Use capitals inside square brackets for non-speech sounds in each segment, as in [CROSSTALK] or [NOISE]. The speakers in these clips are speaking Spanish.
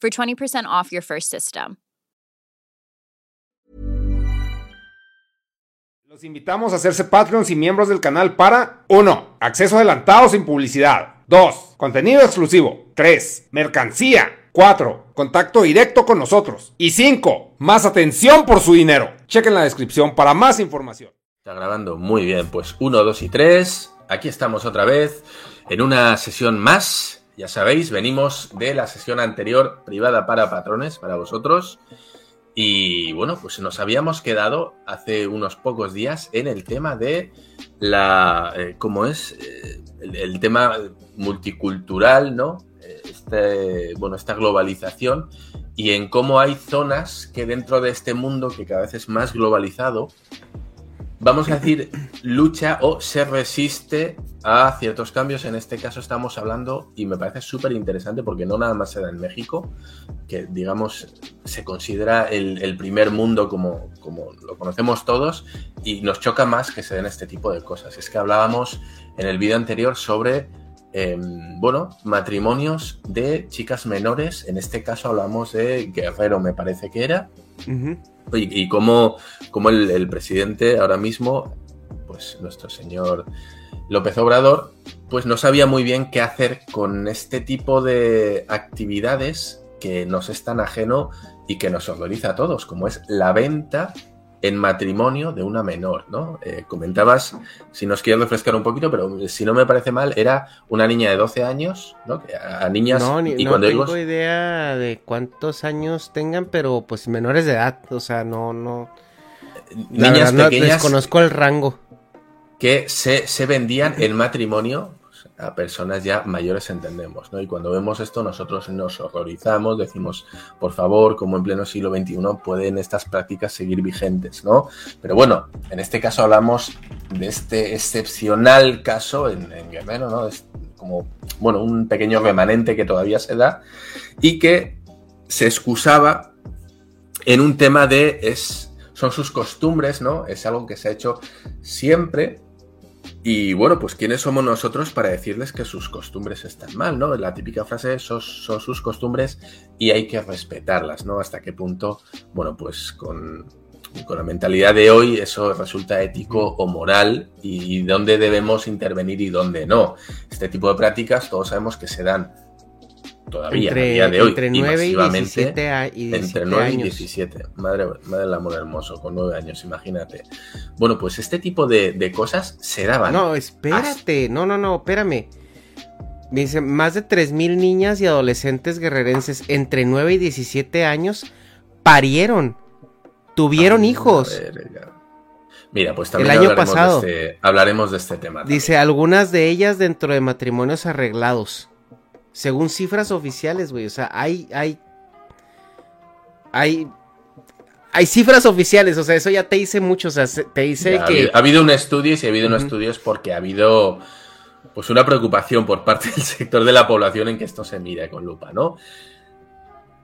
for 20% off your first system. Los invitamos a hacerse Patreons y miembros del canal para 1. Acceso adelantado sin publicidad. 2. Contenido exclusivo. 3. Mercancía. 4. Contacto directo con nosotros. Y 5. Más atención por su dinero. Chequen la descripción para más información. Está grabando muy bien. Pues 1, 2 y 3. Aquí estamos otra vez en una sesión más. Ya sabéis, venimos de la sesión anterior privada para patrones, para vosotros. Y bueno, pues nos habíamos quedado hace unos pocos días en el tema de la. Eh, ¿Cómo es? Eh, el, el tema multicultural, ¿no? Eh, Este, bueno, esta globalización y en cómo hay zonas que dentro de este mundo que cada vez es más globalizado, vamos a decir, lucha o se resiste a ciertos cambios. En este caso estamos hablando, y me parece súper interesante porque no nada más se da en México, que digamos se considera el, primer mundo como, como lo conocemos todos, y nos choca más que se den este tipo de cosas. Es que hablábamos en el vídeo anterior sobre, eh, bueno, matrimonios de chicas menores. En este caso hablamos de Guerrero, me parece que era. Y, y cómo, el, presidente ahora mismo, pues nuestro señor López Obrador, pues no sabía muy bien qué hacer con este tipo de actividades que nos es tan ajeno y que nos horroriza a todos, como es la venta en matrimonio de una menor, ¿no? Eh, comentabas, si nos quieres refrescar un poquito, pero si no me parece mal, era una niña de 12 años, ¿no? A, niñas... No, ni, y no cuando tengo idea de cuántos años tengan, pero pues menores de edad, o sea, no, no. Niñas verdad, no- pequeñas desconozco el rango. que se, se vendían en matrimonio a personas ya mayores, entendemos, ¿no? Y cuando vemos esto, nosotros nos horrorizamos, decimos, por favor, como en pleno siglo XXI pueden estas prácticas seguir vigentes, ¿no? Pero bueno, en este caso hablamos de este excepcional caso en, en Guerrero, ¿no? Es como, bueno, un pequeño remanente que todavía se da y que se excusaba en un tema de es son sus costumbres, ¿no? Es algo que se ha hecho siempre y bueno, pues ¿quiénes somos nosotros para decirles que sus costumbres están mal, ¿no? La típica frase son, son sus costumbres y hay que respetarlas, ¿no? Hasta qué punto, bueno, pues con, con la mentalidad de hoy eso resulta ético o moral y dónde debemos intervenir y dónde no. Este tipo de prácticas todos sabemos que se dan todavía a día de hoy entre y 9 y masivamente 17, a- y 17 entre 9 y años. 17. Madre, madre del amor hermoso, con 9 años, imagínate. Bueno, pues este tipo de, de cosas se daban. No, espérate, no, no, no, espérame. Dice, más de 3.000 niñas y adolescentes guerrerenses entre 9 y 17 años parieron, tuvieron Ah, hijos. verga. Mira, pues también El año hablaremos, pasado. De este, hablaremos de este tema. también. Dice, algunas de ellas dentro de matrimonios arreglados. Según cifras oficiales, güey. O sea, hay, hay. Hay. Hay cifras oficiales, o sea, eso ya te dice mucho, o sea, se- te dice Ya, que... ha habido un estudio y si ha habido un Ujú. estudio es porque ha habido pues una preocupación por parte del sector de la población en que esto se mire con lupa, ¿no?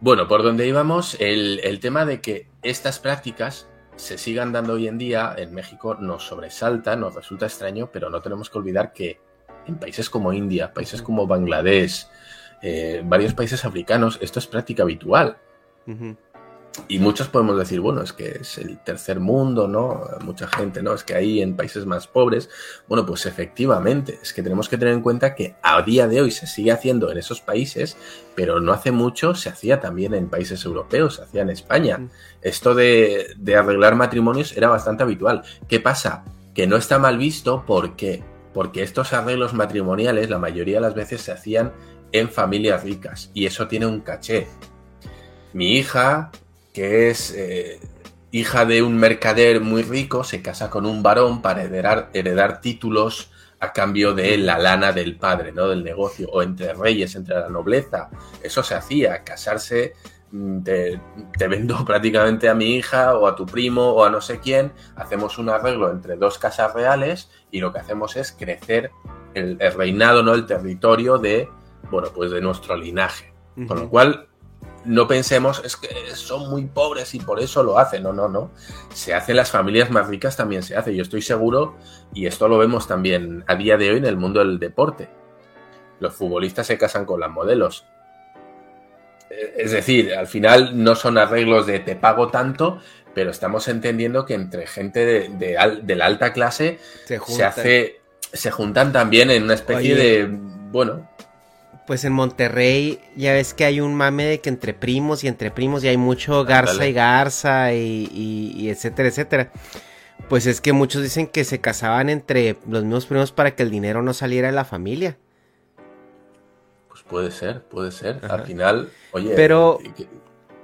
Bueno, por donde íbamos, el, el tema de que estas prácticas se sigan dando hoy en día en México nos sobresalta, nos resulta extraño, pero no tenemos que olvidar que en países como India, países como Bangladesh, eh, varios países africanos, esto es práctica habitual. Y muchos podemos decir, bueno, es que es el tercer mundo, ¿no? Mucha gente, ¿no? Es que ahí en países más pobres, bueno, pues efectivamente, es que tenemos que tener en cuenta que a día de hoy se sigue haciendo en esos países, pero no hace mucho se hacía también en países europeos, se hacía en España. Mm. Esto de, de arreglar matrimonios era bastante habitual. ¿Qué pasa? Que no está mal visto porque, porque estos arreglos matrimoniales la mayoría de las veces se hacían en familias ricas y eso tiene un caché. Mi hija, que es eh, hija de un mercader muy rico, se casa con un varón para heredar, heredar títulos a cambio de la lana del padre, ¿no? Del negocio, o entre reyes, entre la nobleza. Eso se hacía, casarse, mm, te, vendo [LAUGHS] prácticamente a mi hija o a tu primo o a no sé quién, hacemos un arreglo entre dos casas reales y lo que hacemos es crecer el, el reinado, ¿no? El territorio de, bueno, pues de nuestro linaje. Con lo cual, no pensemos, es que son muy pobres y por eso lo hacen. No, no, no. Se hace en las familias más ricas, también se hace. Yo estoy seguro, y esto lo vemos también a día de hoy en el mundo del deporte. Los futbolistas se casan con las modelos. Eh, Es decir, al final no son arreglos de te pago tanto, pero estamos entendiendo que entre gente de, de al- de la alta clase Se hace. Se juntan también en una especie Oye. de. Bueno, Pues en Monterrey ya ves que hay un mame de que entre primos y entre primos y hay mucho garza y garza y, y- y etcétera, etcétera. Pues es que muchos dicen que se casaban entre los mismos primos para que el dinero no saliera de la familia. Pues puede ser, puede ser. Ajá. Al final, oye. Pero- que-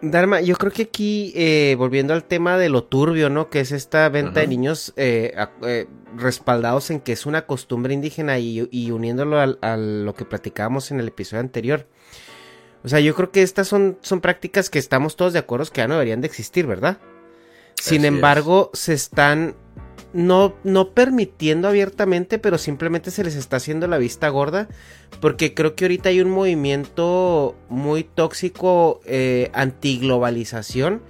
Dharma, yo creo que aquí, eh, volviendo al tema de lo turbio, ¿no? Que es esta venta de niños eh, a- eh, respaldados en que es una costumbre indígena y, y uniéndolo a, lo que platicábamos en el episodio anterior. O sea, yo creo que estas son, son prácticas que estamos todos de acuerdo que ya no deberían de existir, ¿verdad? Sin Así es. embargo, se están no, no permitiendo abiertamente, pero simplemente se les está haciendo la vista gorda. Porque creo que ahorita hay un movimiento muy tóxico eh, antiglobalización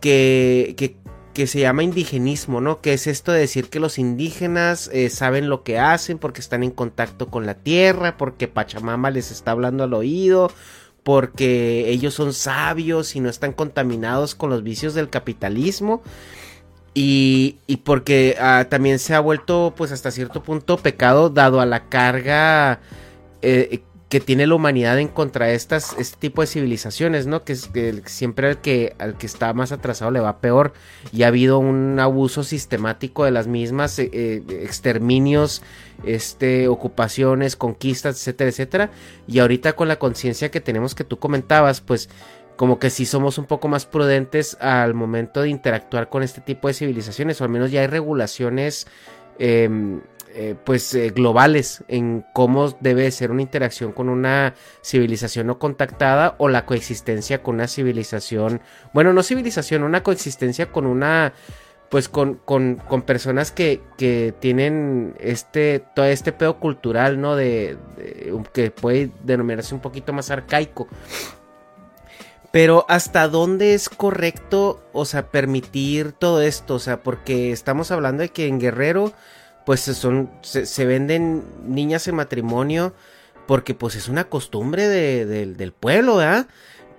que, que, que se llama indigenismo, ¿no? Que es esto de decir que los indígenas eh, saben lo que hacen porque están en contacto con la tierra, porque Pachamama les está hablando al oído, porque ellos son sabios y no están contaminados con los vicios del capitalismo. Y, y porque ah, también se ha vuelto, pues hasta cierto punto, pecado dado a la carga eh, que tiene la humanidad en contra de estas, este tipo de civilizaciones, ¿no? Que, es, que siempre al que, al que está más atrasado le va peor. Y ha habido un abuso sistemático de las mismas, eh, eh, exterminios, este, ocupaciones, conquistas, etcétera, etcétera. Y ahorita con la conciencia que tenemos que tú comentabas, pues como que sí somos un poco más prudentes al momento de interactuar con este tipo de civilizaciones, o al menos ya hay regulaciones eh, eh, pues eh, globales en cómo debe ser una interacción con una civilización no contactada o la coexistencia con una civilización, bueno, no civilización, una coexistencia con una pues con, con, con personas que, que, tienen este todo este pedo cultural, ¿no? De, de, que puede denominarse un poquito más arcaico. Pero hasta dónde es correcto, o sea, permitir todo esto, o sea, porque estamos hablando de que en Guerrero, pues son, se, se venden niñas en matrimonio, porque pues es una costumbre de, de, del pueblo, ¿verdad?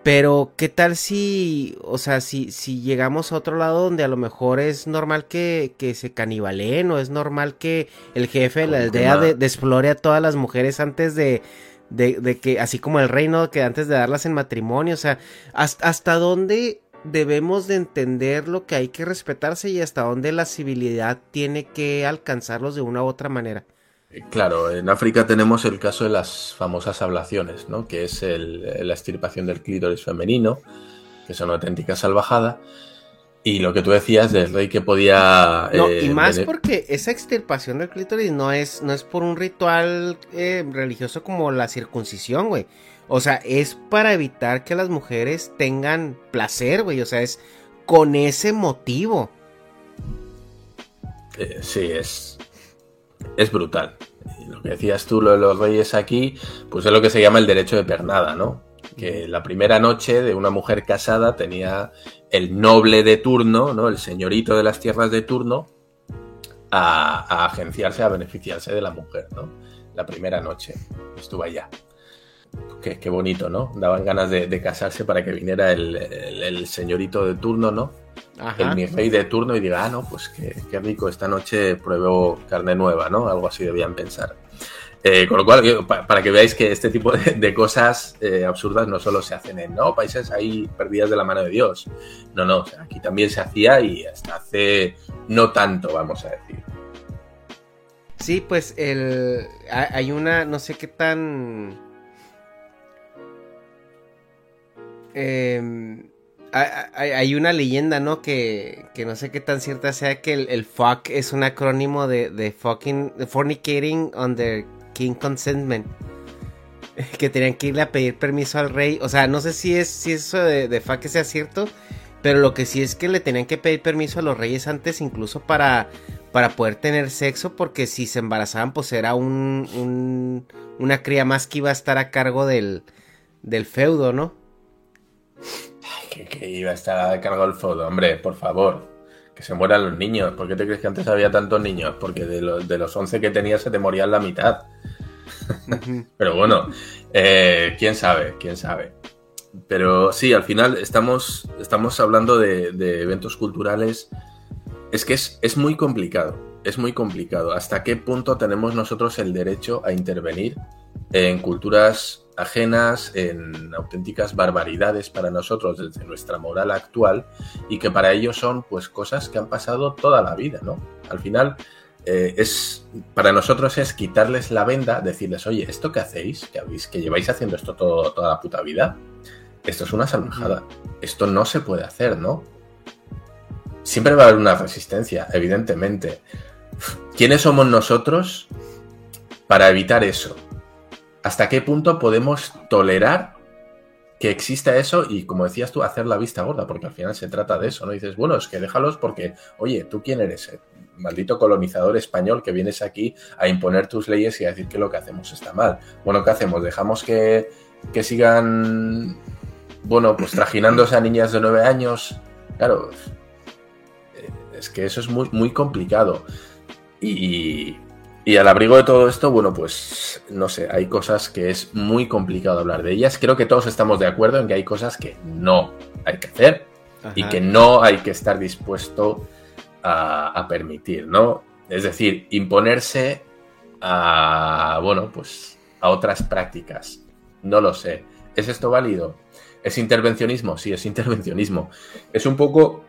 Pero qué tal si, o sea, si, si llegamos a otro lado donde a lo mejor es normal que, que se canibalen o es normal que el jefe de la aldea de, desflore a todas las mujeres antes de, de, que, así como el reino, que antes de darlas en matrimonio, o sea, hasta, hasta dónde debemos de entender lo que hay que respetarse y hasta dónde la civilidad tiene que alcanzarlos de una u otra manera. Claro, en África tenemos el caso de las famosas ablaciones, ¿no? que es el, la extirpación del clítoris femenino, que es una auténtica salvajada. Y lo que tú decías del rey que podía... No, y más porque esa extirpación del clítoris no es, no es por un ritual religioso como la circuncisión, güey. O sea, es para evitar que las mujeres tengan placer, güey. O sea, es con ese motivo. Eh, sí, es, es brutal. lo que decías tú, lo de los reyes aquí, pues es lo que se llama el derecho de pernada, ¿no? Que la primera noche de una mujer casada tenía el noble de turno, ¿no? El señorito de las tierras de turno, a, agenciarse, a beneficiarse de la mujer, ¿no? La primera noche estuvo allá. Qué, bonito, ¿no? Daban ganas de, casarse para que viniera el, señorito de turno, ¿no? El mi rey de turno y diga, ah, no, pues qué, rico, esta noche pruebo carne nueva, ¿no? Algo así debían pensar. Eh, con lo cual, para que veáis que este tipo de, cosas eh, absurdas no solo se hacen en ¿no? países ahí perdidas de la mano de Dios. No, no, aquí también se hacía y hasta hace no tanto, vamos a decir. Sí, pues el, hay una, no sé qué tan Em, hay, una leyenda, ¿no? Que, no sé qué tan cierta sea que el, fuck es un acrónimo de, fucking fornicating under king consentment. [LAUGHS] Que tenían que irle a pedir permiso al rey. O sea, no sé si es si eso de, de fuck sea cierto. Pero lo que sí es que le tenían que pedir permiso a los reyes antes, incluso para, para poder tener sexo. Porque si se embarazaban, pues era un, una cría más que iba a estar a cargo del, del feudo, ¿no? que, iba a estar a cargo del fodo, hombre, por favor. Que se mueran los niños. ¿Por qué te crees que antes había tantos niños? Porque de los, de los 11 que tenía se te morían la mitad. Pero bueno, eh, quién sabe, quién sabe. Pero sí, al final estamos, estamos hablando de, eventos culturales. Es que es, es muy complicado, es muy complicado. ¿Hasta qué punto tenemos nosotros el derecho a intervenir en culturas ajenas, en auténticas barbaridades para nosotros desde nuestra moral actual y que para ellos son pues cosas que han pasado toda la vida, ¿no? Al final eh, es para nosotros es quitarles la venda, decirles, oye, esto que hacéis, que habéis, que lleváis haciendo esto todo, toda la puta vida, esto es una salvajada, esto no se puede hacer, ¿no? Siempre va a haber una resistencia, evidentemente. ¿Quiénes somos nosotros para evitar eso? ¿Hasta qué punto podemos tolerar que exista eso y, como decías tú, hacer la vista gorda? Porque al final se trata de eso, ¿no? dices, bueno, es que déjalos porque, oye, ¿tú quién eres? maldito colonizador español que vienes aquí a imponer tus leyes y a decir que lo que hacemos está mal. Bueno, ¿qué hacemos? ¿Dejamos que, que sigan, bueno, pues trajinándose a niñas de nueve años? Claro, eh, es que eso es muy, muy complicado. Y, y al abrigo de todo esto, bueno, pues no sé, hay cosas que es muy complicado hablar de ellas. Creo que todos estamos de acuerdo en que hay cosas que no hay que hacer y que no hay que estar dispuesto a, permitir, ¿no? Es decir, imponerse a, bueno, pues a otras prácticas. No lo sé. ¿Es esto válido? ¿Es intervencionismo? Sí, es intervencionismo. Es un poco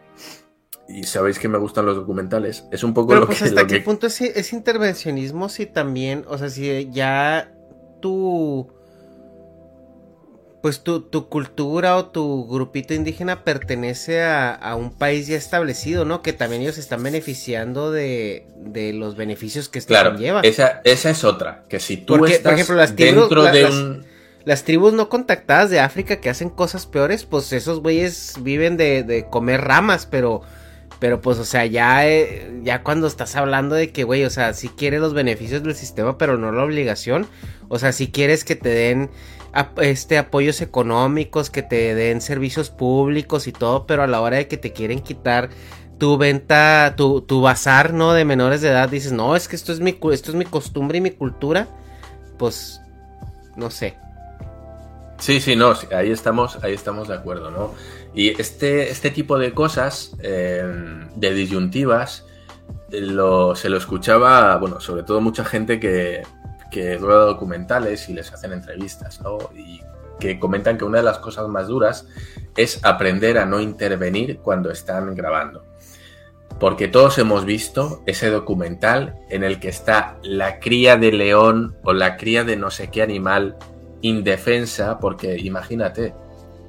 y sabéis que me gustan los documentales, es un poco lo pues, que... ¿Hasta qué punto es, intervencionismo si también, o sea, si ya tu... Pues tu, cultura o tu grupito indígena pertenece a, un país ya establecido, ¿no? Que también ellos están beneficiando de, los beneficios que esto claro, lleva. Esa, esa es otra, que si tú estás dentro de un... Las, tribus no contactadas de África que hacen cosas peores, pues esos güeyes viven de, de comer ramas, pero pero pues, o sea, ya, eh, ya cuando estás hablando de que, güey, o sea, si quieres los beneficios del sistema, pero no la obligación. O sea, si quieres que te den este apoyos económicos, que te den servicios públicos y todo, pero a la hora de que te quieren quitar tu venta, tu, tu bazar, ¿no? De menores de edad, dices, no, es que esto es mi, esto es mi costumbre y mi cultura. Pues, no sé. Sí, sí, no, ahí estamos, ahí estamos de acuerdo, ¿no? Y este, este tipo de cosas, em, de disyuntivas, se lo escuchaba, bueno, sobre todo mucha gente que, que rueda documentales y les hacen entrevistas, ¿no? Y que comentan que una de las cosas más duras es aprender a no intervenir cuando están grabando. Porque todos hemos visto ese documental en el que está la cría de león o la cría de no sé qué animal indefensa, porque imagínate,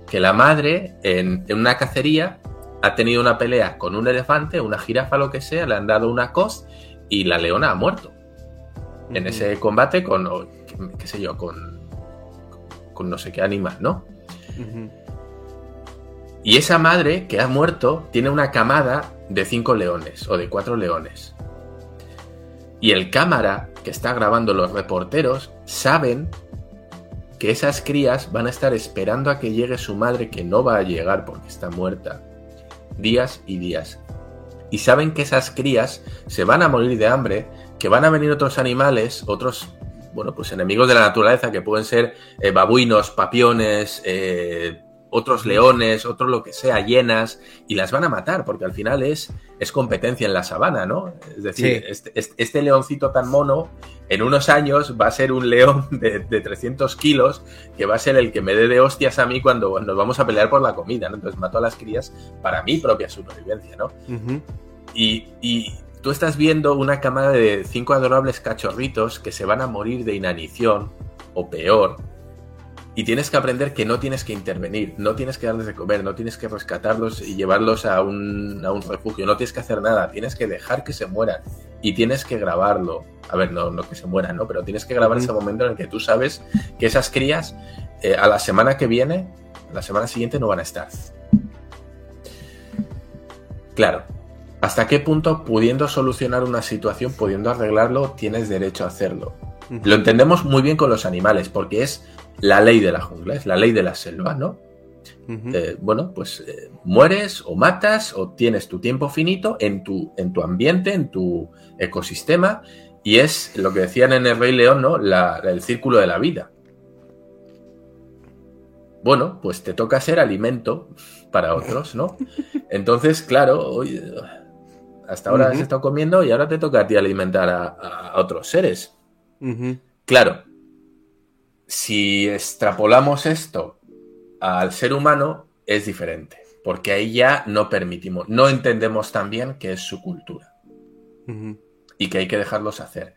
que la madre en, una cacería ha tenido una pelea con un elefante, una jirafa, lo que sea, le han dado una cos y la leona ha muerto. En ese combate con, qué, sé yo, con, con no sé qué animal, ¿no? Y esa madre que ha muerto tiene una camada de cinco leones o de cuatro leones. Y el cámara que está grabando los reporteros saben que esas crías van a estar esperando a que llegue su madre que no va a llegar porque está muerta. Días y días. Y saben que esas crías se van a morir de hambre, que van a venir otros animales, otros, bueno, pues enemigos de la naturaleza que pueden ser eh, babuinos, papiones, eh, otros leones, otros lo que sea, llenas, y las van a matar, porque al final es, es competencia en la sabana, ¿no? Es decir, este, este, este, leoncito tan mono, en unos años va a ser un león [LAUGHS] de, 300 kilos, que va a ser el que me dé de hostias a mí cuando nos vamos a pelear por la comida, ¿no? Entonces mato a las crías para mi propia supervivencia, ¿no? y, y tú estás viendo una camada de cinco adorables cachorritos que se van a morir de inanición, o peor, y tienes que aprender que no tienes que intervenir, no tienes que darles de comer, no tienes que rescatarlos y llevarlos a un, a un refugio, no tienes que hacer nada, tienes que dejar que se mueran y tienes que grabarlo. A ver, no, no que se mueran, ¿no? Pero tienes que grabar ese momento en el que tú sabes que esas crías eh, a la semana que viene, la semana siguiente no van a estar. Claro, ¿hasta qué punto pudiendo solucionar una situación, pudiendo arreglarlo, tienes derecho a hacerlo? Lo entendemos muy bien con los animales, porque es la ley de la jungla, es la ley de la selva, ¿no? Eh, bueno, pues eh, mueres o matas o tienes tu tiempo finito en tu, en tu ambiente, en tu ecosistema, y es lo que decían en el Rey León, ¿no? el círculo de la vida. Bueno, pues te toca ser alimento para otros, ¿no? [LAUGHS] Entonces, claro, hoy, hasta ahora has estado comiendo y ahora te toca a ti alimentar a, otros seres. Claro, si extrapolamos esto al ser humano, es diferente, porque ahí ya no permitimos, no entendemos tan bien qué es su cultura y que hay que dejarlos hacer.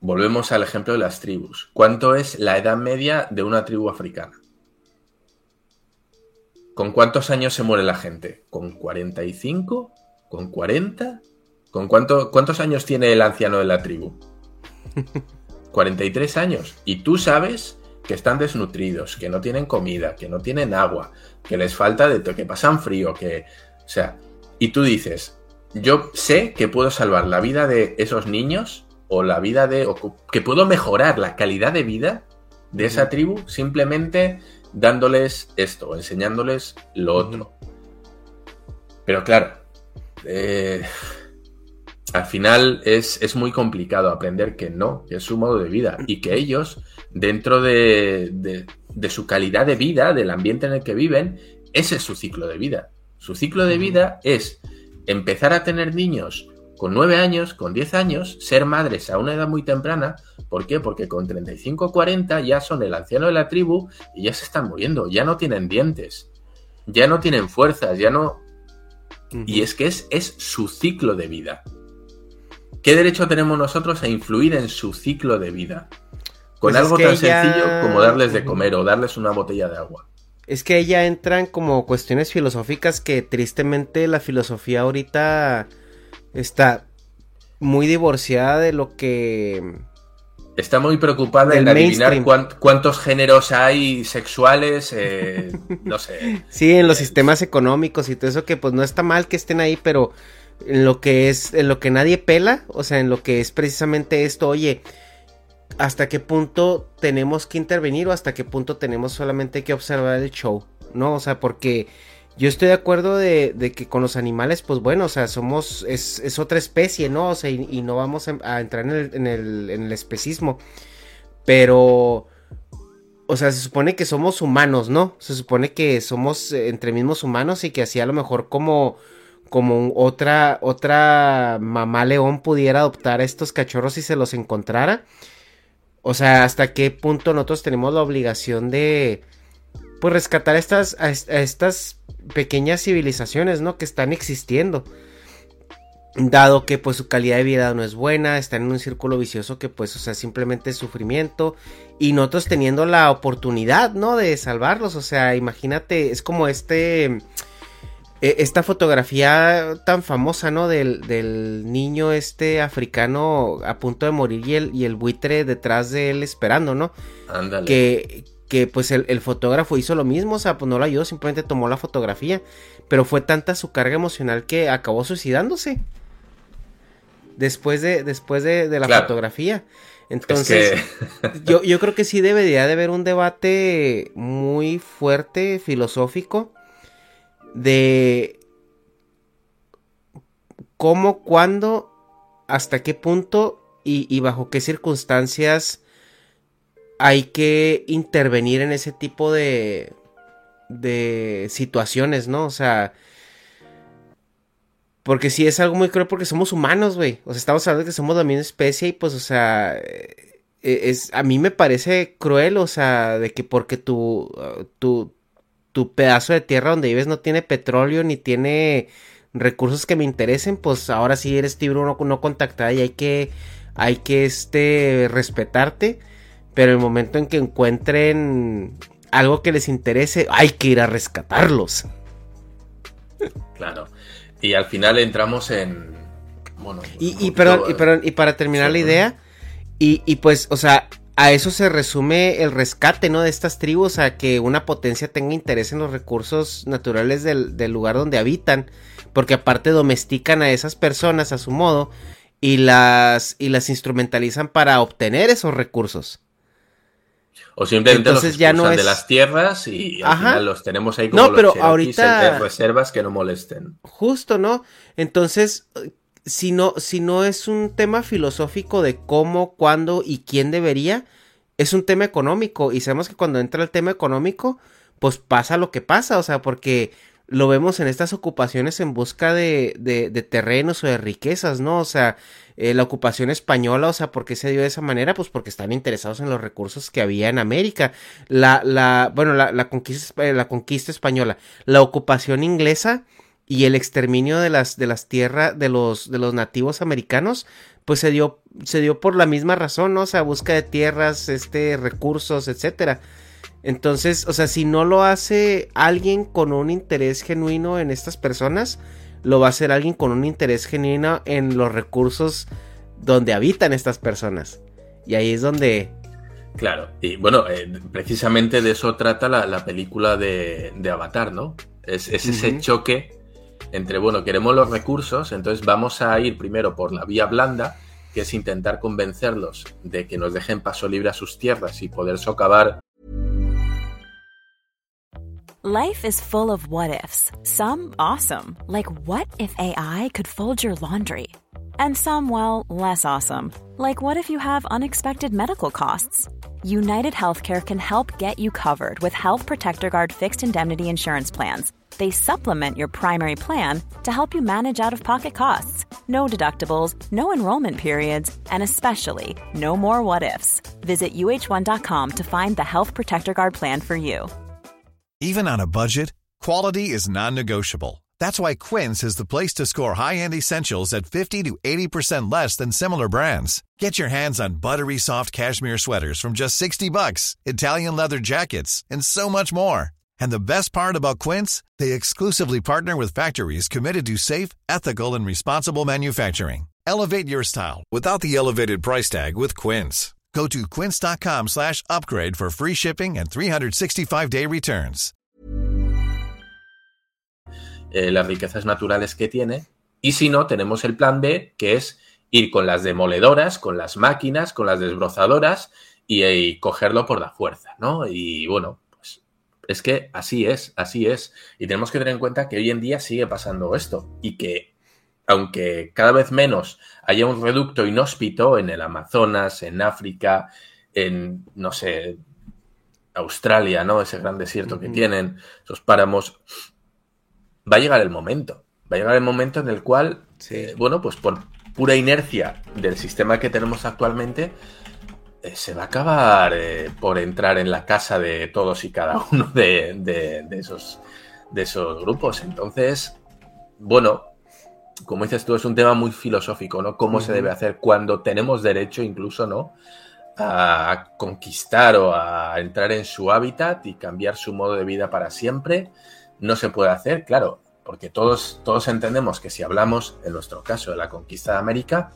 Volvemos al ejemplo de las tribus. ¿Cuánto es la edad media de una tribu africana? ¿Con cuántos años se muere la gente? ¿Con 45? ¿Con 40? ¿Con cuánto, cuántos años tiene el anciano de la tribu? [LAUGHS] 43 años. Y tú sabes que están desnutridos, que no tienen comida, que no tienen agua, que les falta de todo, que pasan frío, que... O sea, y tú dices, yo sé que puedo salvar la vida de esos niños o la vida de... O que puedo mejorar la calidad de vida de esa tribu simplemente dándoles esto, enseñándoles lo otro. Pero claro, eh, al final es, es, muy complicado aprender que no, que es su modo de vida y que ellos, dentro de, de, su calidad de vida, del ambiente en el que viven, ese es su ciclo de vida. Su ciclo de vida es empezar a tener niños con 9 años, con 10 años, ser madres a una edad muy temprana. ¿Por qué? Porque con 35 o 40 ya son el anciano de la tribu y ya se están muriendo, ya no tienen dientes, ya no tienen fuerzas, ya no... Y es que es, es su ciclo de vida. ¿Qué derecho tenemos nosotros a influir en su ciclo de vida? Con pues algo tan sencillo como darles de comer o darles una botella de agua. Es que ya entran como cuestiones filosóficas que tristemente la filosofía ahorita está muy divorciada de lo que... Está muy preocupada en adivinar cuántos géneros hay sexuales, eh, [LAUGHS] no sé. Sí, en los sistemas económicos y todo eso que pues no está mal que estén ahí, pero en lo que es, en lo que nadie pela, o sea, en lo que es precisamente esto, oye, hasta qué punto tenemos que intervenir o hasta qué punto tenemos solamente que observar el show, ¿no? O sea, porque yo estoy de acuerdo de, que con los animales, pues bueno, o sea, somos, es, otra especie, ¿no? O sea, y, no vamos a, entrar en el, en, el, en el especismo, pero... O sea, se supone que somos humanos, ¿no? Se supone que somos entre mismos humanos y que así a lo mejor como como otra, otra mamá león pudiera adoptar a estos cachorros y se los encontrara. O sea, hasta qué punto nosotros tenemos la obligación de, pues, rescatar estas, a, estas pequeñas civilizaciones, ¿no? Que están existiendo. Dado que, pues, su calidad de vida no es buena, están en un círculo vicioso que, pues, o sea, simplemente es sufrimiento. Y nosotros teniendo la oportunidad, ¿no? De salvarlos. O sea, imagínate, es como este esta fotografía tan famosa, ¿no? Del, niño este africano a punto de morir y el, y el buitre detrás de él esperando, ¿no? Ándale. Que, que pues el, fotógrafo hizo lo mismo, o sea, pues no lo ayudó, simplemente tomó la fotografía. Pero fue tanta su carga emocional que acabó suicidándose. Después de, después de, la fotografía. Entonces, [LAUGHS] yo, yo creo que sí debería de haber un debate muy fuerte, filosófico de cómo, cuándo, hasta qué punto y, bajo qué circunstancias hay que intervenir en ese tipo de, de situaciones, ¿no? O sea, porque si es algo muy cruel porque somos humanos, güey. O sea, estamos hablando de que somos la misma especie y pues, o sea, e, es, a mí me parece cruel, o sea, de que porque tu, tu, tu pedazo de tierra donde vives no tiene petróleo ni tiene recursos que me interesen, pues ahora sí eres tiburón no, no contactada y hay que, hay que este, respetarte. Pero el momento en que encuentren algo que les interese, hay que ir a rescatarlos. [LAUGHS] Claro. Y al final entramos en. Bueno, y, y, perdón, y, y para terminar la idea, y, y pues, o sea, a eso se resume el rescate, ¿no? De estas tribus, a que una potencia tenga interés en los recursos naturales del, lugar donde habitan, porque aparte domestican a esas personas a su modo y las, y las instrumentalizan para obtener esos recursos. O simplemente Entonces, los ya no de las tierras y al final los tenemos ahí como no, pero ahorita... reservas que no molesten. Justo, ¿no? Entonces, si no, si no es un tema filosófico de cómo, cuándo y quién debería, es un tema económico. Y sabemos que cuando entra el tema económico, pues pasa lo que pasa, o sea, porque lo vemos en estas ocupaciones en busca de, de, terrenos o de riquezas, ¿no? O sea, eh, la ocupación española, o sea, ¿por qué se dio de esa manera? Pues porque están interesados en los recursos que había en América. La, la, bueno, la, la conquista, la conquista española. La ocupación inglesa y el exterminio de las, de las tierras de los, de los nativos americanos, pues se dio, se dio por la misma razón, ¿no? O sea, busca de tierras, este, recursos, etcétera. Entonces, o sea, si no lo hace alguien con un interés genuino en estas personas, lo va a hacer alguien con un interés genuino en los recursos donde habitan estas personas. Y ahí es donde... Claro, y bueno, eh, precisamente de eso trata la, película de, Avatar, ¿no? Es, ese choque entre, bueno, queremos los recursos, entonces vamos a ir primero por la vía blanda, que es intentar convencerlos de que nos dejen paso libre a sus tierras y poder socavar. Life is full of what ifs. Some awesome, like what if AI could fold your laundry? And some, well, less awesome, like what if you have unexpected medical costs? United Healthcare can help get you covered with Health Protector Guard fixed indemnity insurance plans they supplement your primary plan to help you manage out of pocket costs. No deductibles, no enrollment periods, and especially no more what ifs. Visit uh1.com to find the Health Protector Guard plan for you. Even on a budget, quality is non negotiable. That's why Quince is the place to score high end essentials at 50 to 80% less than similar brands. Get your hands on buttery soft cashmere sweaters from just 60 bucks, Italian leather jackets, and so much more. And the best part about Quince, they exclusively partner with factories committed to safe, ethical and responsible manufacturing. Elevate your style without the elevated price tag with Quince. Go to quince.com/upgrade for free shipping and 365-day returns. Eh, las riquezas naturales que tiene y si no tenemos el plan B, que es ir con las demoledoras, con las máquinas, con las desbrozadoras y, y cogerlo por la fuerza, ¿no? Y bueno, es que así es, así es. Y tenemos que tener en cuenta que hoy en día sigue pasando esto y que aunque cada vez menos haya un reducto inhóspito en el Amazonas, en África, en, no sé, Australia, ¿no? Ese gran desierto que tienen, esos páramos, va a llegar el momento. Va a llegar el momento en el cual, eh, bueno, pues por pura inercia del sistema que tenemos actualmente, se va a acabar eh, por entrar en la casa de todos y cada uno de, esos, de esos grupos. Entonces, bueno, como dices tú, es un tema muy filosófico, ¿no? Cómo se debe hacer cuando tenemos derecho incluso, ¿no? A conquistar o a entrar en su hábitat y cambiar su modo de vida para siempre. No se puede hacer, claro. porque todos, todos entendemos que si hablamos, en nuestro caso, de la conquista de América,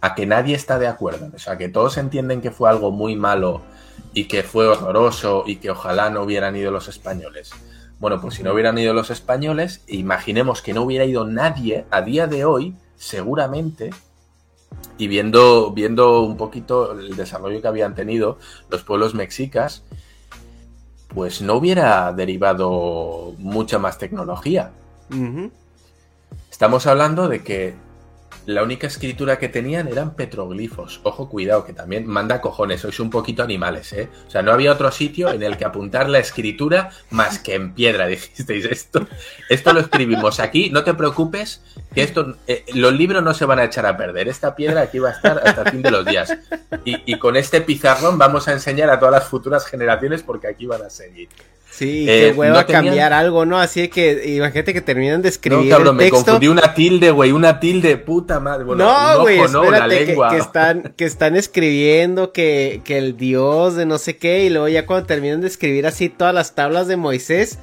a que nadie está de acuerdo. O sea, que todos entienden que fue algo muy malo y que fue horroroso y que ojalá no hubieran ido los españoles. Bueno, pues si no hubieran ido los españoles, imaginemos que no hubiera ido nadie a día de hoy, seguramente, y viendo, viendo un poquito el desarrollo que habían tenido los pueblos mexicas, pues no hubiera derivado mucha más tecnología. Estamos hablando de que la única escritura que tenían eran petroglifos. Ojo, cuidado, que también manda cojones, sois un poquito animales, ¿eh? O sea, no había otro sitio en el que apuntar la escritura más que en piedra, [LAUGHS] dijisteis esto. Esto lo escribimos aquí, no te preocupes, que esto, eh, los libros no se van a echar a perder. Esta piedra aquí va a estar hasta el fin de los días. Y, con este pizarrón vamos a enseñar a todas las futuras generaciones porque aquí van a seguir. Sí, eh, que a cambiar algo, ¿no? Así que imagínate que terminan de escribir. No, cabrón, me confundí una tilde, güey, una tilde, puta madre. no, güey, espérate, que, están, que están escribiendo que, que el dios de no sé qué, y luego ya cuando terminan de escribir así todas las tablas de Moisés,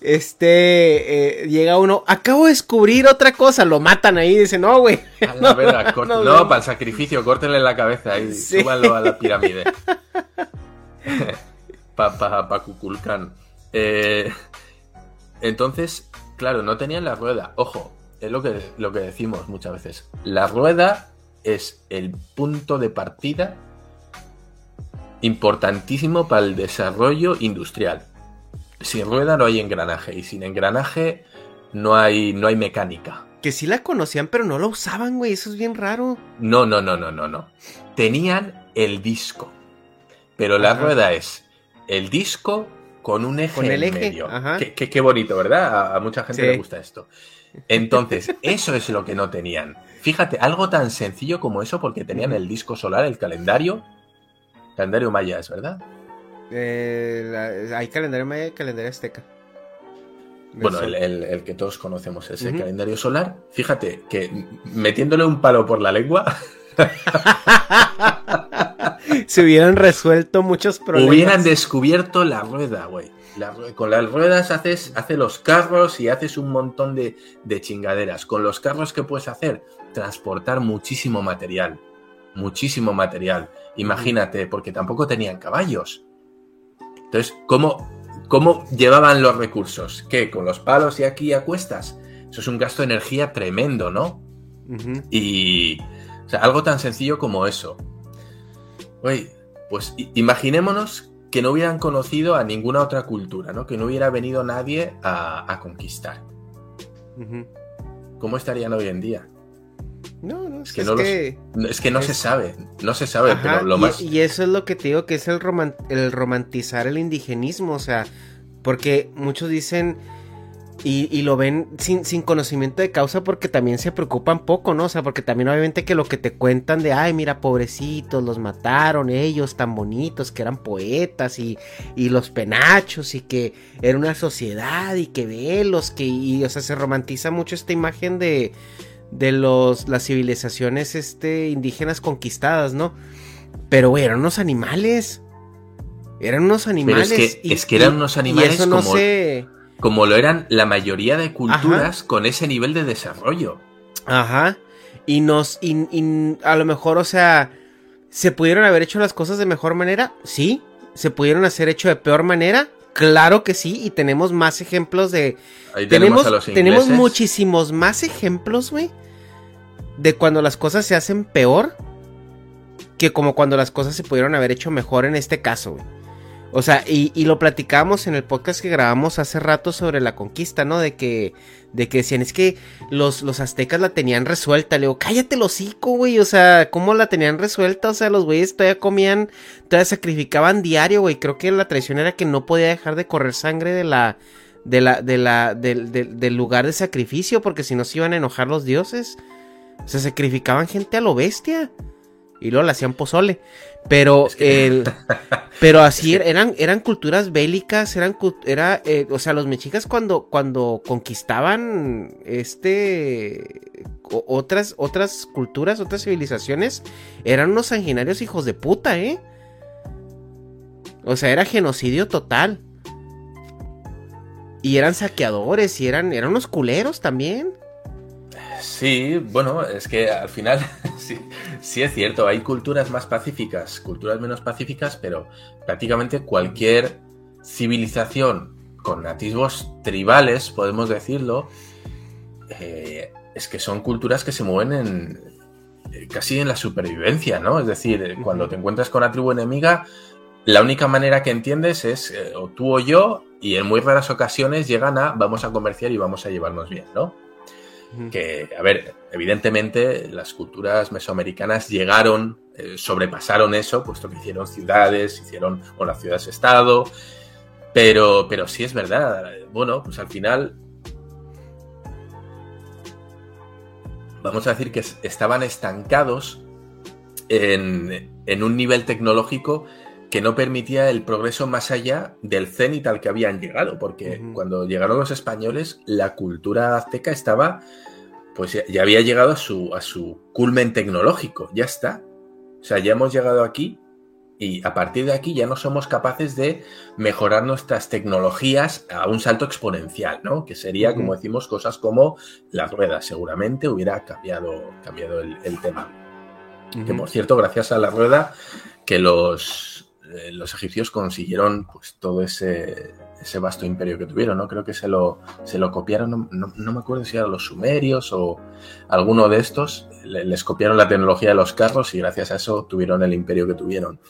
este, eh, llega uno, acabo de descubrir otra cosa, lo matan ahí, y dicen, no, güey. [LAUGHS] No, no, para el sacrificio, córtenle la cabeza ahí, súbanlo a la pirámide. [LAUGHS] [LAUGHS] Para pa, pa Cuculcán. Eh, entonces, claro, no tenían la rueda. Ojo, es lo que, lo que decimos muchas veces. La rueda es el punto de partida importantísimo para el desarrollo industrial. Sin rueda no hay engranaje y sin engranaje no hay, no hay mecánica. Que sí la conocían, pero no la usaban, güey. Eso es bien raro. No, no, no, no, no, no. Tenían el disco. Pero la rueda es el disco con un eje, en medio. Qué, bonito, ¿verdad? A, mucha gente le gusta esto. Entonces, [LAUGHS] eso es lo que no tenían. Fíjate, algo tan sencillo como eso, porque tenían el disco solar, el calendario. Calendario maya, ¿es verdad? Eh, hay calendario maya y calendario azteca. Bueno, el, que todos conocemos es el calendario solar. Fíjate que metiéndole un palo por la lengua. [LAUGHS] se hubieran resuelto muchos problemas. Hubieran descubierto la rueda, güey. con las ruedas haces, los carros y haces un montón de, chingaderas. Con los carros, ¿qué puedes hacer? Transportar muchísimo material. Muchísimo material. Imagínate, porque tampoco tenían caballos. Entonces, ¿cómo, cómo llevaban los recursos? ¿Qué? ¿Con los palos y aquí a cuestas? Eso es un gasto de energía tremendo, ¿no? Y. O sea, algo tan sencillo como eso. Oye, pues imaginémonos que no hubieran conocido a ninguna otra cultura, ¿no? Que no hubiera venido nadie a, conquistar. ¿Cómo estarían hoy en día? No, no, es que, no, es que no se sabe, no se sabe, pero lo más... Y eso es lo que te digo, que es el, el romantizar el indigenismo, o sea, porque muchos dicen y, lo ven sin, sin, conocimiento de causa porque también se preocupan poco, ¿no? O sea, porque también obviamente que lo que te cuentan de, ay, mira, pobrecitos, los mataron ellos tan bonitos, que eran poetas y, y los penachos y que era una sociedad y que velos, que, y, o sea, se romantiza mucho esta imagen de, de los, las civilizaciones este, indígenas conquistadas, ¿no? Pero, güey, eran unos animales. Eran unos animales. es que, es que eran unos animales eso no como como lo eran la mayoría de culturas con ese nivel de desarrollo. Ajá. Y nos. Y, a lo mejor, o sea. ¿Se pudieron haber hecho las cosas de mejor manera? Sí. ¿Se pudieron hacer hecho de peor manera? Claro que sí. Y tenemos más ejemplos de. Ahí tenemos, a los tenemos muchísimos más ejemplos, güey. De cuando las cosas se hacen peor. Que como cuando las cosas se pudieron haber hecho mejor en este caso, güey. O sea, y, y, lo platicamos en el podcast que grabamos hace rato sobre la conquista, ¿no? De que, de que decían, es que los, los aztecas la tenían resuelta. Le digo, cállate el hocico, güey. O sea, ¿cómo la tenían resuelta? O sea, los güeyes todavía comían, todavía sacrificaban diario, güey. Creo que la tradición era que no podía dejar de correr sangre de la, de la, de la, del lugar de sacrificio, porque si no se iban a enojar los dioses. O sea, sacrificaban gente a lo bestia. Y luego la hacían pozole. Pero, el, [LAUGHS] pero así eran, eran culturas bélicas, eran, era, eh, o sea, los mexicas cuando, cuando conquistaban, este, otras, otras culturas, otras civilizaciones, eran unos sanguinarios hijos de puta, ¿eh? O sea, era genocidio total. Y eran saqueadores y eran, eran unos culeros también. Sí, bueno, es que al final [LAUGHS] sí, sí, es cierto, hay culturas más pacíficas, culturas menos pacíficas, pero prácticamente cualquier civilización con atisbos tribales, podemos decirlo, eh, es que son culturas que se mueven en eh, casi en la supervivencia, ¿no? Es decir, cuando te encuentras con la tribu enemiga, la única manera que entiendes es eh, o tú o yo, y en muy raras ocasiones llegan a vamos a comerciar y vamos a llevarnos bien, ¿no? Que, a ver, evidentemente las culturas mesoamericanas llegaron, sobrepasaron eso, puesto que hicieron ciudades, hicieron, o las ciudades-estado, pero, pero sí es verdad. Bueno, pues al final vamos a decir que estaban estancados en, un nivel tecnológico que no permitía el progreso más allá del cenit al que habían llegado, porque cuando llegaron los españoles, la cultura azteca estaba, pues ya, había llegado a su, a su culmen tecnológico, ya está. O sea, ya hemos llegado aquí y a partir de aquí ya no somos capaces de mejorar nuestras tecnologías a un salto exponencial, ¿no? Que sería, como decimos, cosas como las ruedas. Seguramente hubiera cambiado, cambiado el, tema. Que por cierto, gracias a la rueda, que los, los egipcios consiguieron pues todo ese, ese vasto imperio que tuvieron, ¿no? Creo que se lo, se lo copiaron, no, me acuerdo si eran los sumerios o alguno de estos, les copiaron la tecnología de los carros y gracias a eso tuvieron el imperio que tuvieron.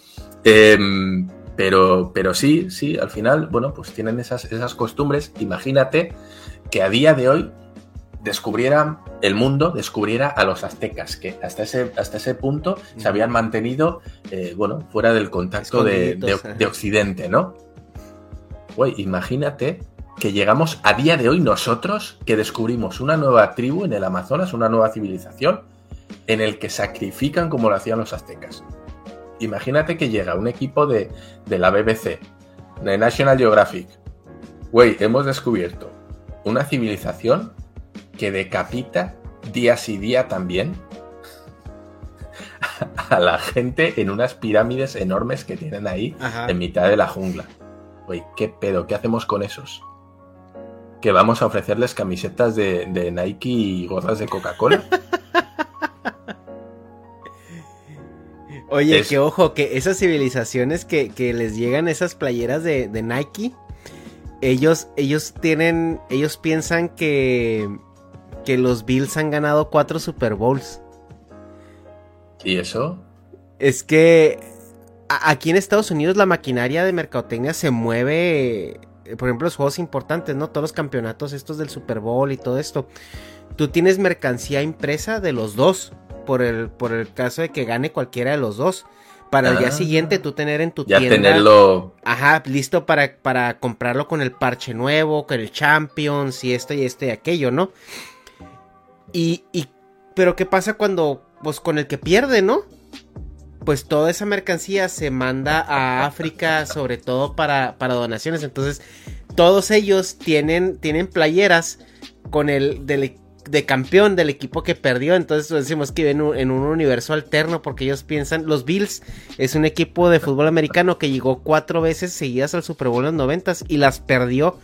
Em, pero, pero sí, sí, al final, bueno, pues tienen esas, esas costumbres. Imagínate que a día de hoy descubrieran el mundo, descubriera a los aztecas, que hasta ese, hasta ese punto se habían mantenido, eh, bueno, fuera del contacto de, de, Occidente, ¿no? Güey, imagínate que llegamos a día de hoy nosotros, que descubrimos una nueva tribu en el Amazonas, una nueva civilización, en el que sacrifican como lo hacían los aztecas. Imagínate que llega un equipo de, la BBC, de National Geographic. Güey, hemos descubierto una civilización que decapita día sí día también [LAUGHS] a la gente en unas pirámides enormes que tienen ahí en mitad de la jungla. Güey, ¿qué pedo? ¿Qué hacemos con esos? ¿Que vamos a ofrecerles camisetas de, de Nike y gorras de Coca-Cola? [LAUGHS] Oye, que ojo, que esas civilizaciones que, les llegan esas playeras de, Nike, ellos, ellos tienen, ellos piensan que, que los Bills han ganado cuatro Super Bowls. ¿Y eso? Es que aquí en Estados Unidos la maquinaria de mercadotecnia se mueve, por ejemplo, los juegos importantes, ¿no? Todos los campeonatos estos del Super Bowl y todo esto. Tú tienes mercancía impresa de los dos por el, por el caso de que gane cualquiera de los dos. Para el día ah. siguiente tú tener en tu ya tienda. tenerlo. Ajá, listo para, para comprarlo con el parche nuevo, con el Champions y esto y esto y aquello, ¿no? Y, pero ¿qué pasa cuando, pues con el que pierde, ¿no? Pues toda esa mercancía se manda a África, [LAUGHS] sobre todo para, para donaciones. Entonces, todos ellos tienen, tienen playeras con el del de campeón del equipo que perdió. Entonces decimos que viven en un universo alterno porque ellos piensan, los Bills es un equipo de fútbol americano que llegó cuatro veces seguidas al Super Bowl en los noventas y las perdió.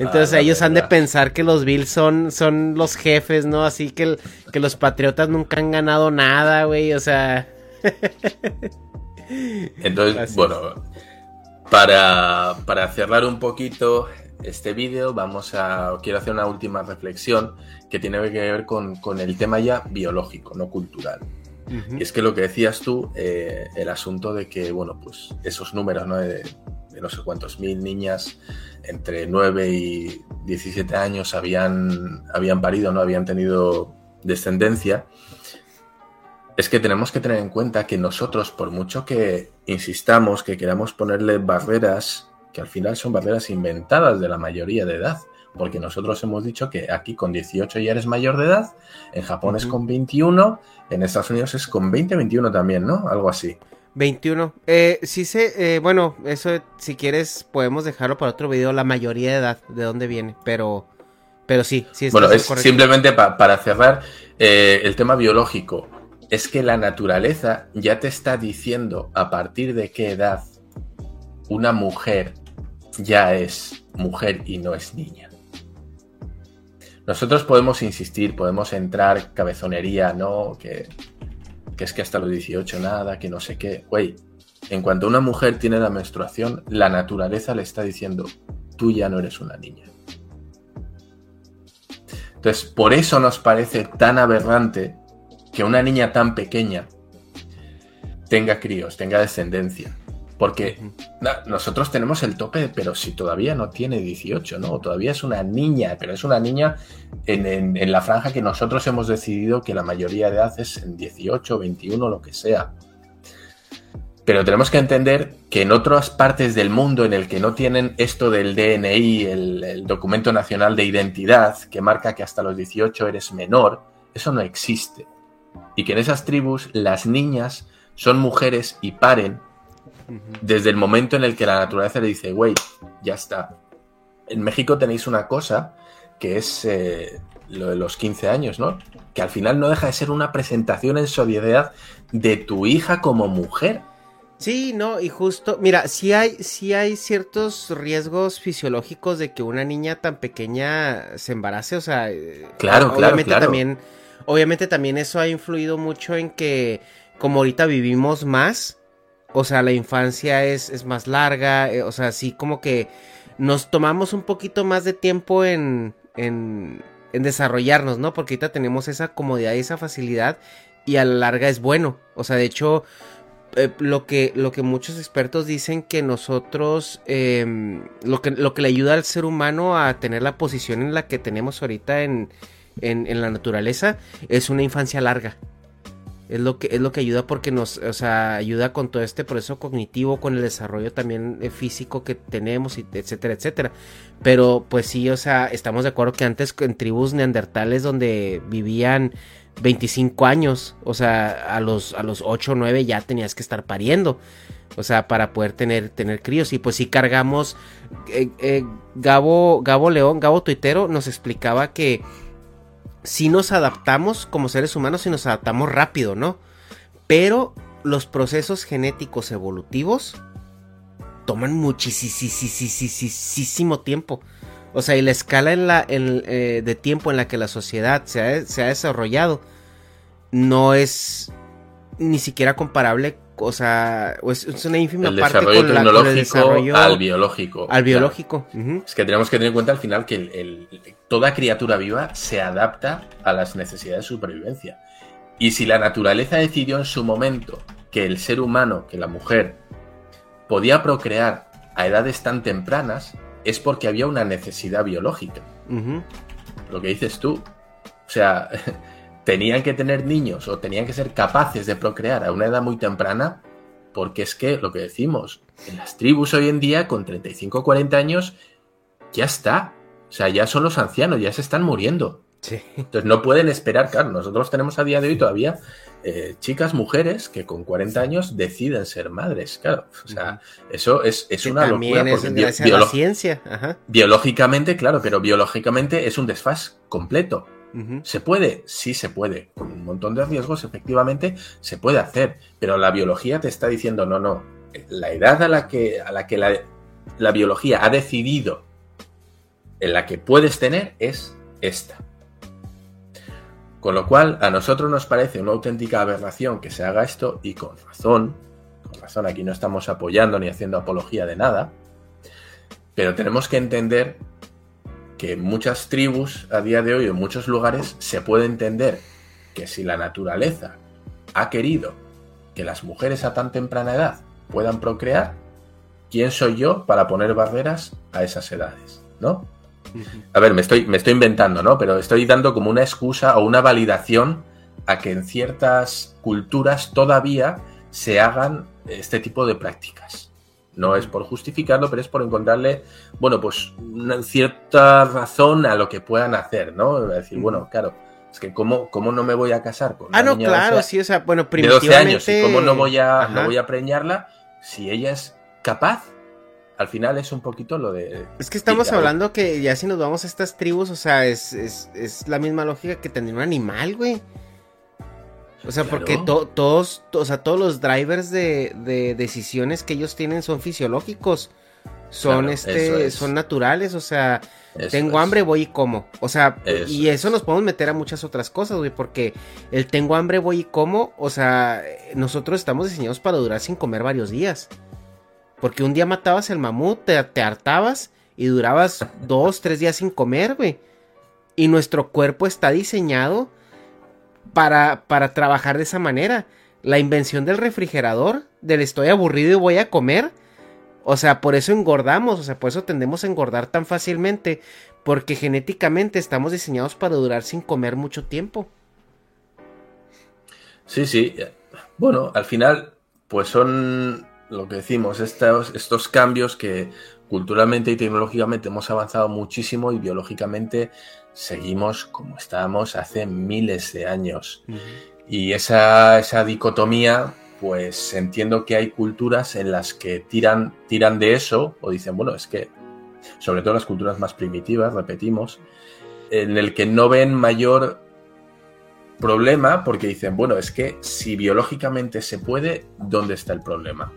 Entonces ah, ellos han de pensar que los Bills son, son los jefes, ¿no? Así que, que los Patriotas nunca han ganado nada, güey. O sea... [LAUGHS] Entonces, bueno, para, para cerrar un poquito este vídeo, vamos a. Quiero hacer una última reflexión que tiene que ver con, el tema ya biológico, no cultural. Y es que lo que decías tú, eh, el asunto de que, bueno, pues esos números, ¿no? De, no sé cuántos mil niñas entre 9 y 17 años habían, habían parido, no habían tenido descendencia, es que tenemos que tener en cuenta que nosotros, por mucho que insistamos, que queramos ponerle barreras que al final son barreras inventadas de la mayoría de edad, porque nosotros hemos dicho que aquí con 18 ya eres mayor de edad, en Japón es con 21, en Estados Unidos es con 20, 21 también, ¿no? Algo así. 21. Eh, sí sé, eh, bueno, eso si quieres podemos dejarlo para otro video, la mayoría de edad, de dónde viene, pero, pero sí, sí. Bueno, es simplemente para cerrar eh, el tema biológico. Es que la naturaleza ya te está diciendo a partir de qué edad una mujer ya es mujer y no es niña. Nosotros podemos insistir, podemos entrar cabezonería, ¿no? Que, que es que hasta los 18 nada, que no sé qué. Güey, en cuanto una mujer tiene la menstruación, la naturaleza le está diciendo, tú ya no eres una niña. Entonces, por eso nos parece tan aberrante que una niña tan pequeña tenga críos, tenga descendencia. Porque nosotros tenemos el tope, pero si todavía no tiene 18, ¿no? Todavía es una niña, pero es una niña en, la franja que nosotros hemos decidido que la mayoría de edad es en 18, 21, lo que sea. Pero tenemos que entender que en otras partes del mundo en el que no tienen esto del DNI, el, el documento nacional de identidad, que marca que hasta los 18 eres menor, eso no existe. Y que en esas tribus las niñas son mujeres y paren desde el momento en el que la naturaleza le dice, güey, ya está. En México tenéis una cosa que es eh, lo de los 15 años, ¿no? Que al final no deja de ser una presentación en sociedad de tu hija como mujer. Sí, no, y justo, mira, sí hay, sí hay ciertos riesgos fisiológicos de que una niña tan pequeña se embarace, o sea, eh, claro, obviamente claro, también, obviamente también eso ha influido mucho en que como ahorita vivimos más, o sea, la infancia es, es más larga, eh, o sea, sí como que nos tomamos un poquito más de tiempo en, en, desarrollarnos, ¿no? Porque ahorita tenemos esa comodidad y esa facilidad y a la larga es bueno. O sea, de hecho, eh, lo, que, lo que muchos expertos dicen que nosotros, eh, lo, que, lo que le ayuda al ser humano a tener la posición en la que tenemos ahorita en, en la naturaleza es una infancia larga. Es lo que, es lo que ayuda porque nos, o sea, ayuda con todo este proceso cognitivo, con el desarrollo también eh, físico que tenemos, etcétera, etcétera. Pero pues sí, o sea, estamos de acuerdo que antes en tribus neandertales donde vivían 25 años, o sea, a los, a los 8 o 9 ya tenías que estar pariendo. O sea, para poder tener, tener críos. Y pues si cargamos. Eh, eh, Gabo, Gabo León, Gabo Tuitero, nos explicaba que si nos adaptamos como seres humanos y nos adaptamos rápido, ¿no? Pero los procesos genéticos evolutivos toman muchísimo tiempo. O sea, y la escala en la, eh, de tiempo en la que la sociedad se ha, se ha, desarrollado no es ni siquiera comparable. O sea, es, es una ínfima el parte con, la, con el desarrollo al biológico. Al biológico. Claro. Uh -huh. Es que tenemos que tener en cuenta al final que el, el, toda criatura viva se adapta a las necesidades de supervivencia. Y si la naturaleza decidió en su momento que el ser humano, que la mujer, podía procrear a edades tan tempranas, es porque había una necesidad biológica. Uh -huh. Lo que dices tú. O sea, [LAUGHS] tenían que tener niños o tenían que ser capaces de procrear a una edad muy temprana, porque es que lo que decimos, en las tribus hoy en día, con 35 o 40 años, ya está. O sea, ya son los ancianos, ya se están muriendo. Sí. Entonces no pueden esperar, claro, nosotros tenemos a día de hoy todavía eh, chicas, mujeres que con 40 años deciden ser madres, claro. O sea, eso es, es una locura. Es gracias a la ciencia. Ajá. Biológicamente, claro, pero biológicamente es un desfaz completo. ¿Se puede? Sí se puede. Con un montón de riesgos, efectivamente, se puede hacer. Pero la biología te está diciendo, no, no. La edad a la que, a la, que la, la biología ha decidido en la que puedes tener es esta. Con lo cual, a nosotros nos parece una auténtica aberración que se haga esto y con razón, con razón, aquí no estamos apoyando ni haciendo apología de nada, pero tenemos que entender que en muchas tribus a día de hoy, en muchos lugares, se puede entender que si la naturaleza ha querido que las mujeres a tan temprana edad puedan procrear, ¿quién soy yo para poner barreras a esas edades? ¿No? A ver, me estoy, me estoy inventando, ¿no? Pero estoy dando como una excusa o una validación a que en ciertas culturas todavía se hagan este tipo de prácticas. No es por justificarlo, pero es por encontrarle, bueno, pues una cierta razón a lo que puedan hacer, ¿no? decir, bueno, claro, es que cómo, cómo no me voy a casar con una Ah, no, niña claro, de, sí, o sea, bueno, de 12 años y primitivamente... cómo no voy a, no voy a preñarla si ella es capaz. Al final es un poquito lo de... Es que estamos hablando que ya si nos vamos a estas tribus, o sea, es, es, es la misma lógica que tener un animal, güey. O sea, Claro. porque to- todos, to- o sea, todos los drivers de, de decisiones que ellos tienen son fisiológicos. son Claro, este es. son naturales, o sea, Eso tengo es. hambre, voy y como. O sea, Eso y eso nos podemos meter a muchas otras cosas, güey, porque el tengo hambre, voy y como, o sea, nosotros estamos diseñados para durar sin comer varios días. Porque un día matabas el mamut, te, te hartabas y durabas dos, tres días sin comer, güey. Y nuestro cuerpo está diseñado para, para trabajar de esa manera. La invención del refrigerador, del estoy aburrido y voy a comer. O sea, por eso engordamos, o sea, por eso tendemos a engordar tan fácilmente. Porque genéticamente estamos diseñados para durar sin comer mucho tiempo. Sí, sí. Bueno, al final, pues son lo que decimos, estos, estos cambios que culturalmente y tecnológicamente hemos avanzado muchísimo y biológicamente seguimos como estábamos hace miles de años. Y esa, esa dicotomía, pues entiendo que hay culturas en las que tiran, tiran de eso o dicen, bueno, es que, sobre todo las culturas más primitivas, repetimos, en el que no ven mayor problema porque dicen, bueno, es que si biológicamente se puede, ¿dónde está el problema?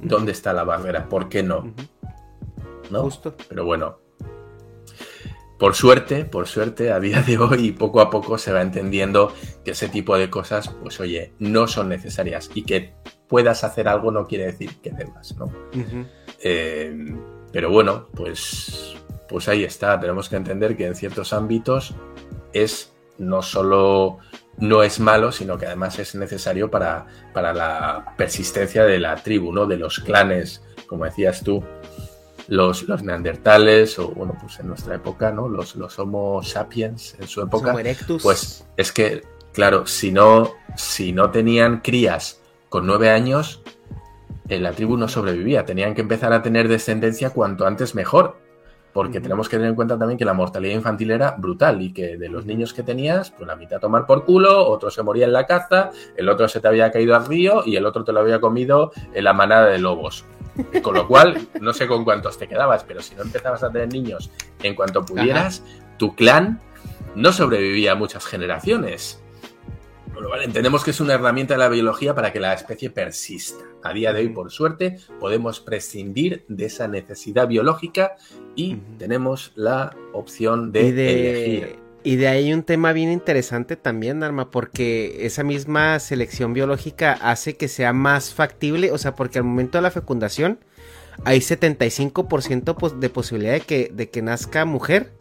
¿Dónde está la barrera? ¿Por qué no? ¿No? Justo. Pero bueno, por suerte, por suerte, a día de hoy, poco a poco se va entendiendo que ese tipo de cosas, pues oye, no son necesarias y que puedas hacer algo no quiere decir que debas, ¿no? Eh, pero bueno, pues, pues ahí está. Tenemos que entender que en ciertos ámbitos es no solo no es malo, sino que además es necesario para, para la persistencia de la tribu, ¿no? De los clanes, como decías tú, los, los neandertales, o bueno, pues en nuestra época, ¿no? Los, los Homo sapiens en su época. Homo erectus. Pues es que, claro, si no, si no tenían crías con nueve años, eh, la tribu no sobrevivía. Tenían que empezar a tener descendencia cuanto antes mejor. Porque tenemos que tener en cuenta también que la mortalidad infantil era brutal y que de los niños que tenías, pues la mitad tomar por culo, otro se moría en la caza, el otro se te había caído al río y el otro te lo había comido en la manada de lobos. [LAUGHS] Con lo cual, no sé con cuántos te quedabas, pero si no empezabas a tener niños en cuanto pudieras, tu clan no sobrevivía a muchas generaciones. Con lo cual, entendemos que es una herramienta de la biología para que la especie persista. A día de hoy, por suerte, podemos prescindir de esa necesidad biológica y tenemos la opción de, elegir. Y de ahí un tema bien interesante también, Arma, porque esa misma selección biológica hace que sea más factible, o sea, porque al momento de la fecundación hay 75% pos- de posibilidad de que, de que nazca mujer.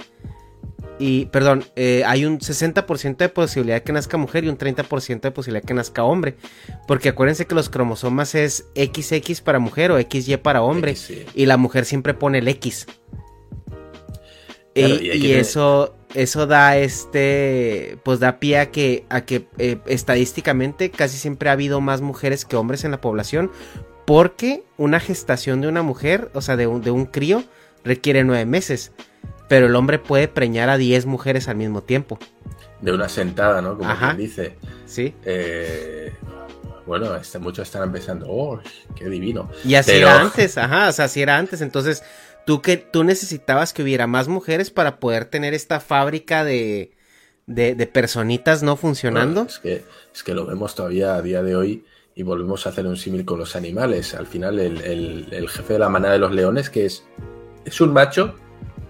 Y, perdón, eh, hay un 60% de posibilidad de que nazca mujer y un 30% de posibilidad de que nazca hombre. Porque acuérdense que los cromosomas es XX para mujer o XY para hombre. Y la mujer siempre pone el X. Claro, y eso, eso da este, pues da pie a que, a que eh, estadísticamente casi siempre ha habido más mujeres que hombres en la población. Porque una gestación de una mujer, o sea, de un, de un crío, requiere nueve meses. Pero el hombre puede preñar a 10 mujeres al mismo tiempo. De una sentada, ¿no? Como Ajá. quien dice. ¿Sí? Eh, bueno, este, muchos están pensando, oh, qué divino. Y así Pero- era antes, ajá, o sea, así era antes. Entonces, tú que tú necesitabas que hubiera más mujeres para poder tener esta fábrica de, de, de personitas no funcionando. Bueno, es, que, es que lo vemos todavía a día de hoy y volvemos a hacer un símil con los animales. Al final, el, el- el jefe de la manada de los leones, que es, es un macho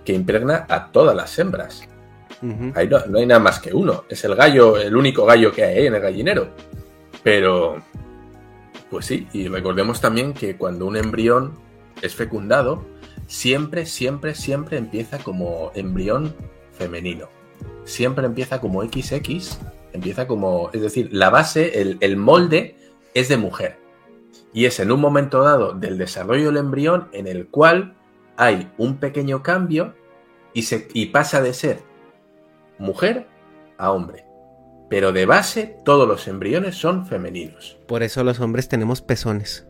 que impregna a todas las hembras. Ahí no, no hay nada más que uno. Es el gallo, el único gallo que hay en el gallinero. Pero, pues sí, y recordemos también que cuando un embrión es fecundado, siempre, siempre, siempre empieza como embrión femenino. Siempre empieza como XX, empieza como, es decir, la base, el, molde es de mujer. Y es en un momento dado del desarrollo del embrión en el cual hay un pequeño cambio y, y pasa de ser mujer a hombre. Pero de base todos los embriones son femeninos. Por eso los hombres tenemos pezones.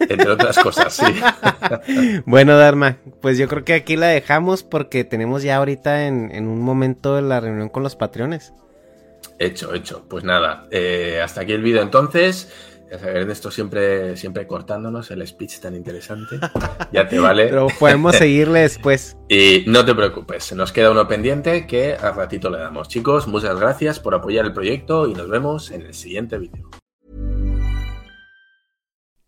Entre otras cosas, sí. [LAUGHS] Bueno, Dharma, pues yo creo que aquí la dejamos porque tenemos ya ahorita en, en un momento la reunión con los patrones. Hecho, hecho. Pues nada, eh, hasta aquí el vídeo entonces. Ya sabes, Ernesto siempre, siempre cortándonos el speech tan interesante. Ya te vale. [LAUGHS] Pero podemos [LAUGHS] seguirle después. Y no te preocupes, nos queda uno pendiente que al ratito le damos. Chicos, muchas gracias por apoyar el proyecto y nos vemos en el siguiente vídeo.